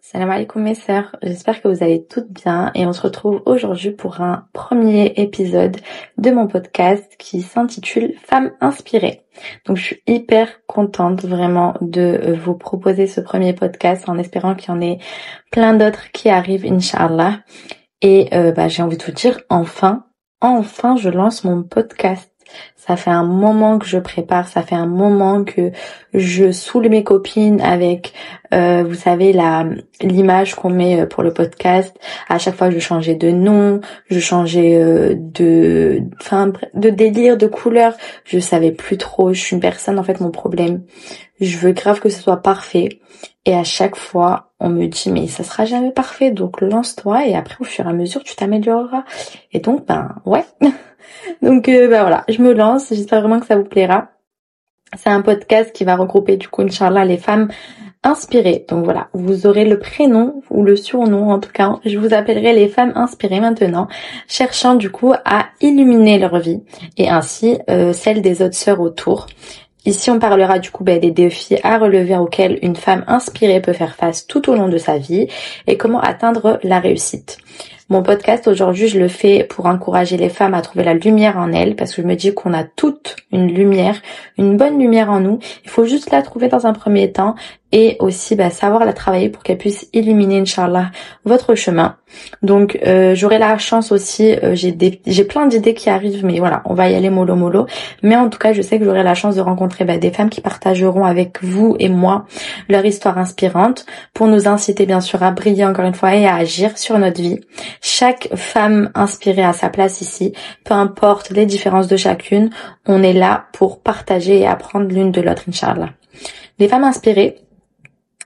Salam alaikum mes sœurs, j'espère que vous allez toutes bien et on se retrouve aujourd'hui pour un premier épisode de mon podcast qui s'intitule Femmes inspirées. Donc je suis hyper contente vraiment de vous proposer ce premier podcast en espérant qu'il y en ait plein d'autres qui arrivent inshallah. Et euh, bah, j'ai envie de vous dire enfin, enfin je lance mon podcast. Ça fait un moment que je prépare, ça fait un moment que je saoule mes copines avec, euh, vous savez, la l'image qu'on met euh, pour le podcast. À chaque fois, je changeais de nom, je changeais euh, de, enfin, de délire, de couleur. Je savais plus trop. Je suis une personne, en fait, mon problème. Je veux grave que ce soit parfait. Et à chaque fois, on me dit, mais ça sera jamais parfait. Donc, lance-toi et après, au fur et à mesure, tu t'amélioreras. Et donc, ben, ouais. Donc euh, bah voilà, je me lance, j'espère vraiment que ça vous plaira. C'est un podcast qui va regrouper du coup, Inch'Allah, les femmes inspirées. Donc voilà, vous aurez le prénom ou le surnom en tout cas. Je vous appellerai les femmes inspirées maintenant, cherchant du coup à illuminer leur vie et ainsi euh, celle des autres sœurs autour. Ici, on parlera du coup bah, des défis à relever auxquels une femme inspirée peut faire face tout au long de sa vie et comment atteindre la réussite. Mon podcast aujourd'hui, je le fais pour encourager les femmes à trouver la lumière en elles, parce que je me dis qu'on a toute une lumière, une bonne lumière en nous. Il faut juste la trouver dans un premier temps et aussi bah, savoir la travailler pour qu'elle puisse illuminer, Inch'Allah, votre chemin. Donc euh, j'aurai la chance aussi, euh, j'ai j'ai plein d'idées qui arrivent, mais voilà, on va y aller mollo mollo. Mais en tout cas, je sais que j'aurai la chance de rencontrer bah, des femmes qui partageront avec vous et moi leur histoire inspirante pour nous inciter bien sûr à briller encore une fois et à agir sur notre vie. Chaque femme inspirée à sa place ici, peu importe les différences de chacune, on est là pour partager et apprendre l'une de l'autre, Inch'Allah. Les femmes inspirées,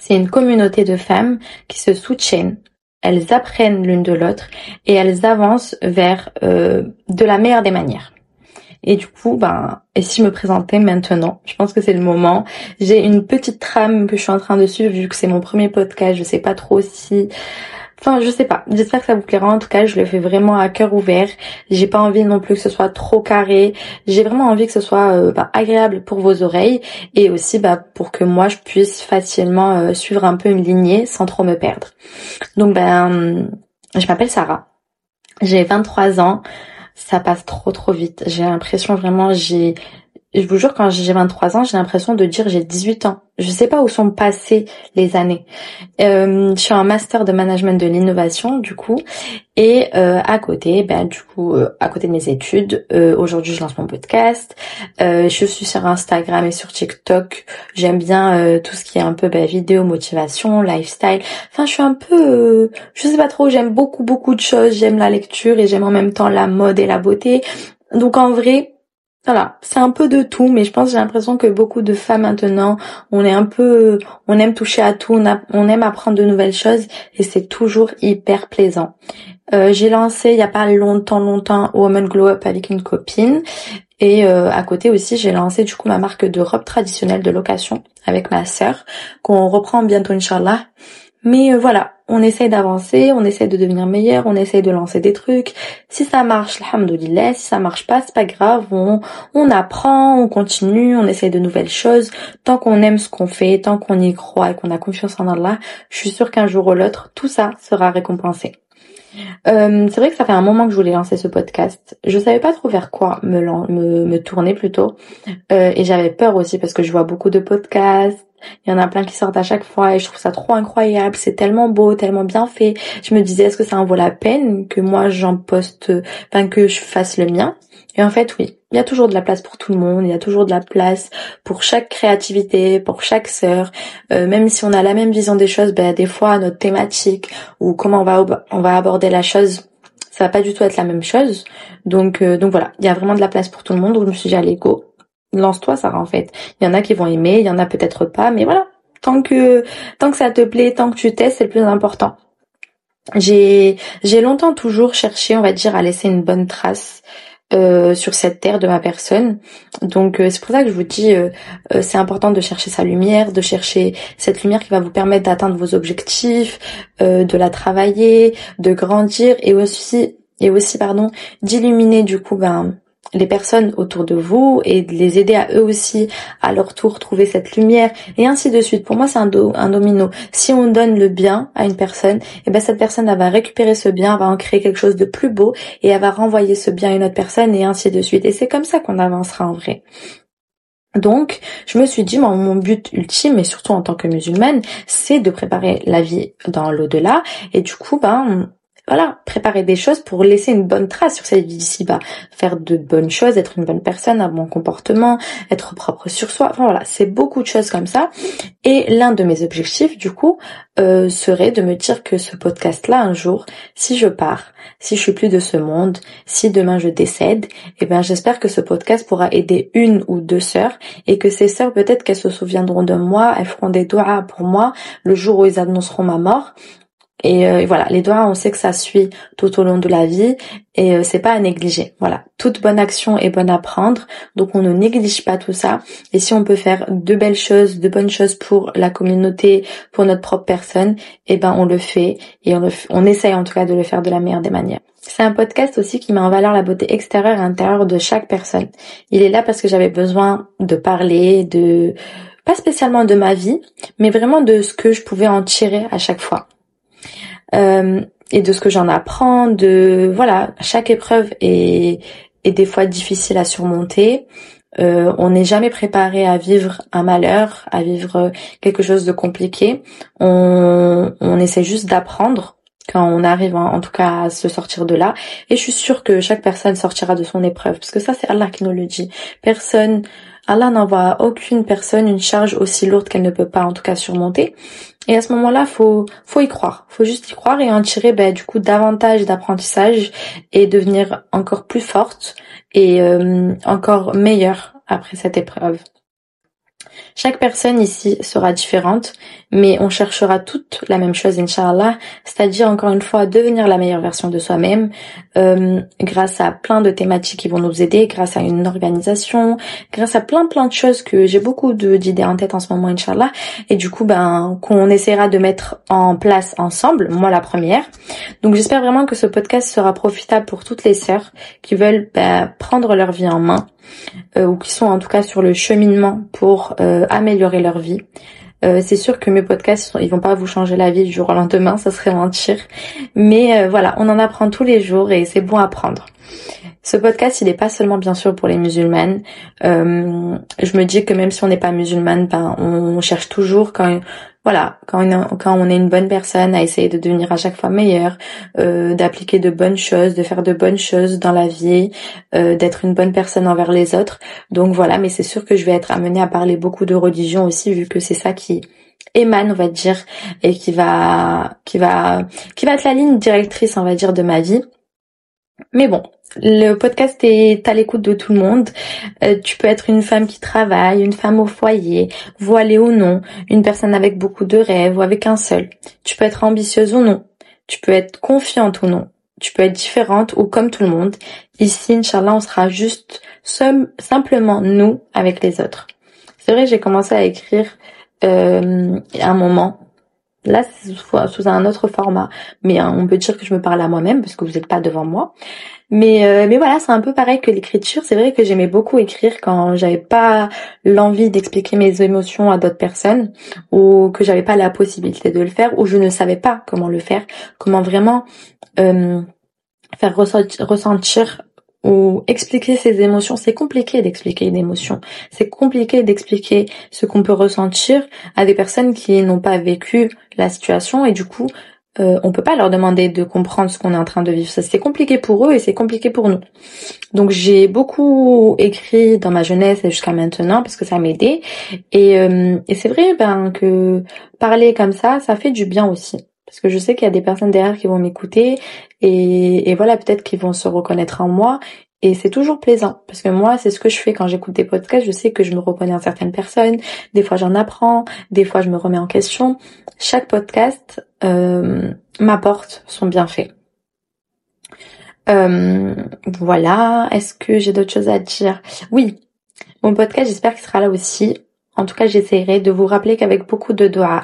c'est une communauté de femmes qui se soutiennent, elles apprennent l'une de l'autre et elles avancent vers euh, de la meilleure des manières. Et du coup, ben, et si je me présentais maintenant, je pense que c'est le moment. J'ai une petite trame que je suis en train de suivre vu que c'est mon premier podcast. Je sais pas trop si Enfin, je sais pas. J'espère que ça vous plaira. En tout cas, je le fais vraiment à cœur ouvert. J'ai pas envie non plus que ce soit trop carré. J'ai vraiment envie que ce soit euh, bah, agréable pour vos oreilles et aussi bah, pour que moi je puisse facilement euh, suivre un peu une lignée sans trop me perdre. Donc ben, je m'appelle Sarah. J'ai 23 ans. Ça passe trop trop vite. J'ai l'impression vraiment j'ai je vous jure, quand j'ai 23 ans, j'ai l'impression de dire j'ai 18 ans. Je sais pas où sont passées les années. Euh, je suis en master de management de l'innovation, du coup, et euh, à côté, ben du coup, euh, à côté de mes études, euh, aujourd'hui je lance mon podcast. Euh, je suis sur Instagram et sur TikTok. J'aime bien tout ce qui est un peu ben, vidéo, motivation, lifestyle. Enfin, je suis un peu, je sais pas trop. J'aime beaucoup beaucoup de choses. J'aime la lecture et j'aime en même temps la mode et la beauté. Donc en vrai, voilà, c'est un peu de tout, mais je pense j'ai l'impression que beaucoup de femmes maintenant, on est un peu, on aime toucher à tout, on, aime apprendre de nouvelles choses et c'est toujours hyper plaisant. Euh, j'ai lancé il y a pas longtemps, longtemps Woman Glow Up avec une copine et euh, à côté aussi j'ai lancé du coup ma marque de robe traditionnelle de location avec ma sœur qu'on reprend bientôt Inch'Allah. Mais euh, voilà, on essaye d'avancer, on essaye de devenir meilleur, on essaye de lancer des trucs. Si ça marche, alhamdoulilah, si ça marche pas, c'est pas grave, on, on apprend, on continue, on essaye de nouvelles choses. Tant qu'on aime ce qu'on fait, tant qu'on y croit et qu'on a confiance en Allah, je suis sûre qu'un jour ou l'autre, tout ça sera récompensé. Euh, c'est vrai que ça fait un moment que je voulais lancer ce podcast. Je savais pas trop vers quoi me, me, me tourner plutôt. Euh, et j'avais peur aussi parce que je vois beaucoup de podcasts, il y en a plein qui sortent à chaque fois et je trouve ça trop incroyable. C'est tellement beau, tellement bien fait. Je me disais, est-ce que ça en vaut la peine que moi j'en poste, enfin que je fasse le mien? Et en fait, oui. Il y a toujours de la place pour tout le monde. Il y a toujours de la place pour chaque créativité, pour chaque sœur. Euh, même si on a la même vision des choses, ben des fois notre thématique ou comment on va on va aborder la chose ça va pas du tout être la même chose. Donc euh, donc voilà, il y a vraiment de la place pour tout le monde. Donc je me suis dit allez go, lance-toi Sarah en fait. Il y en a qui vont aimer, il y en a peut-être pas, mais voilà. Tant que tant que ça te plaît, tant que tu testes, c'est le plus important. J'ai j'ai longtemps toujours cherché, on va dire, à laisser une bonne trace euh, sur cette terre de ma personne. Donc euh, c'est pour ça que je vous dis, euh, c'est important de chercher sa lumière, de chercher cette lumière qui va vous permettre d'atteindre vos objectifs, de la travailler, de grandir et aussi et aussi pardon d'illuminer du coup ben les personnes autour de vous et de les aider à eux aussi à leur tour trouver cette lumière et ainsi de suite. Pour moi, c'est un, domino. Si on donne le bien à une personne, et eh ben cette personne elle va récupérer ce bien, elle va en créer quelque chose de plus beau et elle va renvoyer ce bien à une autre personne et ainsi de suite. Et c'est comme ça qu'on avancera en vrai. Donc, je me suis dit, mon, mon but ultime, et surtout en tant que musulmane, c'est de préparer la vie dans l'au-delà. Et du coup, ben, voilà, préparer des choses pour laisser une bonne trace sur cette vie d'ici-bas, faire de bonnes choses, être une bonne personne, un bon comportement, être propre sur soi. Enfin voilà, c'est beaucoup de choses comme ça. Et l'un de mes objectifs, du coup, euh, serait de me dire que ce podcast-là, un jour, si je pars, si je suis plus de ce monde, si demain je décède, eh ben j'espère que ce podcast pourra aider une ou deux sœurs et que ces sœurs peut-être qu'elles se souviendront de moi, elles feront des doigts pour moi le jour où ils annonceront ma mort euh, et, voilà, les doigts, on sait que ça suit tout au long de la vie et euh, c'est pas à négliger. Voilà, toute bonne action est bonne à prendre, donc on ne néglige pas tout ça. Et si on peut faire de belles choses, de bonnes choses pour la communauté, pour notre propre personne, eh ben on le fait et on, on essaye en tout cas de le faire de la meilleure des manières. C'est un podcast aussi qui met en valeur la beauté extérieure et intérieure de chaque personne. Il est là parce que j'avais besoin de parler, de pas spécialement de ma vie, mais vraiment de ce que je pouvais en tirer à chaque fois. Euh, et de ce que j'en apprends, de voilà, chaque épreuve est, est des fois difficile à surmonter. Euh, on n'est jamais préparé à vivre un malheur, à vivre quelque chose de compliqué. On, on essaie juste d'apprendre quand on arrive en, tout cas à se sortir de là. Et je suis sûre que chaque personne sortira de son épreuve, parce que ça c'est Allah qui nous le dit. Personne Allah n'envoie à aucune personne une charge aussi lourde qu'elle ne peut pas en tout cas surmonter. Et à ce moment-là, faut faut y croire, faut juste y croire et en tirer ben, du coup davantage d'apprentissage et devenir encore plus forte et euh, encore meilleure après cette épreuve. Chaque personne ici sera différente, mais on cherchera toute la même chose, Inch'Allah, c'est-à-dire encore une fois devenir la meilleure version de soi-même, euh, grâce à plein de thématiques qui vont nous aider, grâce à une organisation, grâce à plein plein de choses que j'ai beaucoup d'idées en tête en ce moment, Inch'Allah, et du coup, ben, qu'on essaiera de mettre en place ensemble, moi la première. Donc j'espère vraiment que ce podcast sera profitable pour toutes les sœurs qui veulent ben, prendre leur vie en main, euh, ou qui sont en tout cas sur le cheminement pour euh, améliorer leur vie. Euh, c'est sûr que mes podcasts, ils vont pas vous changer la vie du jour au lendemain, ça serait mentir. Mais voilà, on en apprend tous les jours et c'est bon à prendre. Ce podcast, il n'est pas seulement bien sûr pour les musulmanes. Euh, je me dis que même si on n'est pas musulmane, ben, on cherche toujours quand voilà quand on, quand on est une bonne personne à essayer de devenir à chaque fois meilleur, euh, d'appliquer de bonnes choses, de faire de bonnes choses dans la vie, euh, d'être une bonne personne envers les autres. Donc voilà, mais c'est sûr que je vais être amenée à parler beaucoup de religion aussi vu que c'est ça qui émane on va dire et qui va qui va qui va être la ligne directrice on va dire de ma vie mais bon, le podcast est à l'écoute de tout le monde. Euh, tu peux être une femme qui travaille, une femme au foyer, voilée ou non, une personne avec beaucoup de rêves ou avec un seul. Tu peux être ambitieuse ou non. Tu peux être confiante ou non. Tu peux être différente ou comme tout le monde. Ici, Inch'Allah, on sera juste simplement nous avec les autres. C'est vrai, j'ai commencé à écrire euh, un moment Là, c'est sous un autre format, mais hein, on peut dire que je me parle à moi-même parce que vous n'êtes pas devant moi. Mais euh, mais voilà, c'est un peu pareil que l'écriture. C'est vrai que j'aimais beaucoup écrire quand j'avais pas l'envie d'expliquer mes émotions à d'autres personnes ou que j'avais pas la possibilité de le faire ou je ne savais pas comment le faire, comment vraiment euh, faire ressentir ou expliquer ses émotions. C'est compliqué d'expliquer une émotion. C'est compliqué d'expliquer ce qu'on peut ressentir à des personnes qui n'ont pas vécu la situation et du coup, euh, on peut pas leur demander de comprendre ce qu'on est en train de vivre. C'est compliqué pour eux et c'est compliqué pour nous. Donc j'ai beaucoup écrit dans ma jeunesse et jusqu'à maintenant parce que ça m'aidait et, euh, et c'est vrai ben que parler comme ça, ça fait du bien aussi parce que je sais qu'il y a des personnes derrière qui vont m'écouter et, voilà peut-être qu'ils vont se reconnaître en moi. Et c'est toujours plaisant. Parce que moi c'est ce que je fais quand j'écoute des podcasts. Je sais que je me reconnais en certaines personnes. Des fois j'en apprends. Des fois je me remets en question. Chaque podcast euh, m'apporte son bienfait. Euh, voilà. Est-ce que j'ai d'autres choses à dire? Oui. Mon podcast j'espère qu'il sera là aussi. En tout cas, j'essaierai de vous rappeler qu'avec beaucoup de doigts,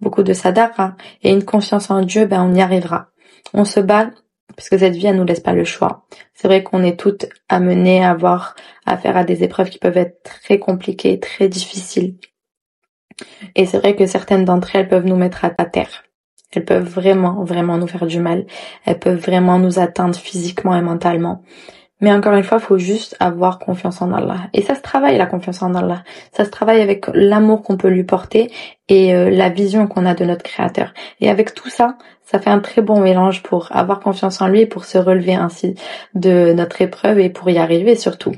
beaucoup de sadara et une confiance en Dieu, ben on y arrivera. On se bat Parce cette vie, elle nous laisse pas le choix. C'est vrai qu'on est toutes amenées à avoir affaire à des épreuves qui peuvent être très compliquées, très difficiles. Et c'est vrai que certaines d'entre elles peuvent nous mettre à terre. Elles peuvent vraiment, vraiment nous faire du mal. Elles peuvent vraiment nous atteindre physiquement et mentalement. Mais encore une fois, faut juste avoir confiance en Allah. Et ça se travaille, la confiance en Allah. Ça se travaille avec l'amour qu'on peut lui porter et euh, la vision qu'on a de notre Créateur. Et avec tout ça, ça fait un très bon mélange pour avoir confiance en lui et pour se relever ainsi de notre épreuve et pour y arriver surtout.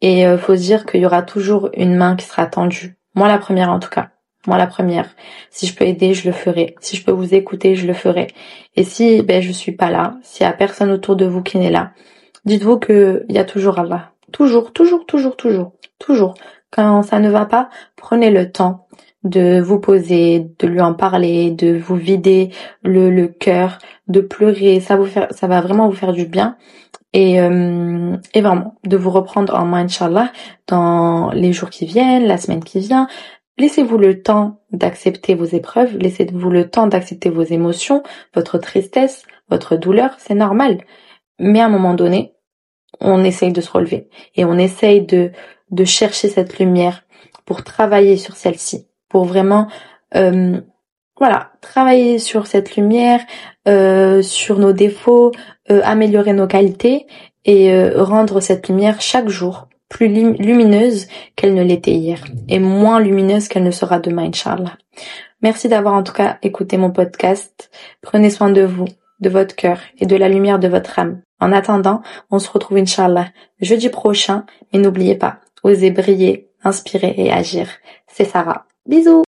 Et euh, faut se dire qu'il y aura toujours une main qui sera tendue. Moi la première en tout cas. Moi la première. Si je peux aider, je le ferai. Si je peux vous écouter, je le ferai. Et si ben je suis pas là, s'il y a personne autour de vous qui n'est là, dites-vous que il y a toujours Allah. Toujours, toujours, toujours, toujours, toujours. Quand ça ne va pas, prenez le temps de vous poser, de lui en parler, de vous vider le, le cœur, de pleurer. Ça vous ça va vraiment vous faire du bien. Et, euh, et vraiment, de vous reprendre en main, Inch'Allah, dans les jours qui viennent, la semaine qui vient. Laissez-vous le temps d'accepter vos épreuves, laissez-vous le temps d'accepter vos émotions, votre tristesse, votre douleur, c'est normal. Mais à un moment donné, on essaye de se relever et on essaye de, de chercher cette lumière pour travailler sur celle-ci, pour vraiment euh, voilà travailler sur cette lumière, euh, sur nos défauts, euh, améliorer nos qualités et rendre cette lumière chaque jour plus lumineuse qu'elle ne l'était hier et moins lumineuse qu'elle ne sera demain, Inch'Allah. Merci d'avoir en tout cas écouté mon podcast. Prenez soin de vous, de votre cœur et de la lumière de votre âme. En attendant, on se retrouve Inch'Allah jeudi prochain, mais n'oubliez pas, osez briller, inspirer et agir. C'est Sarah. Bisous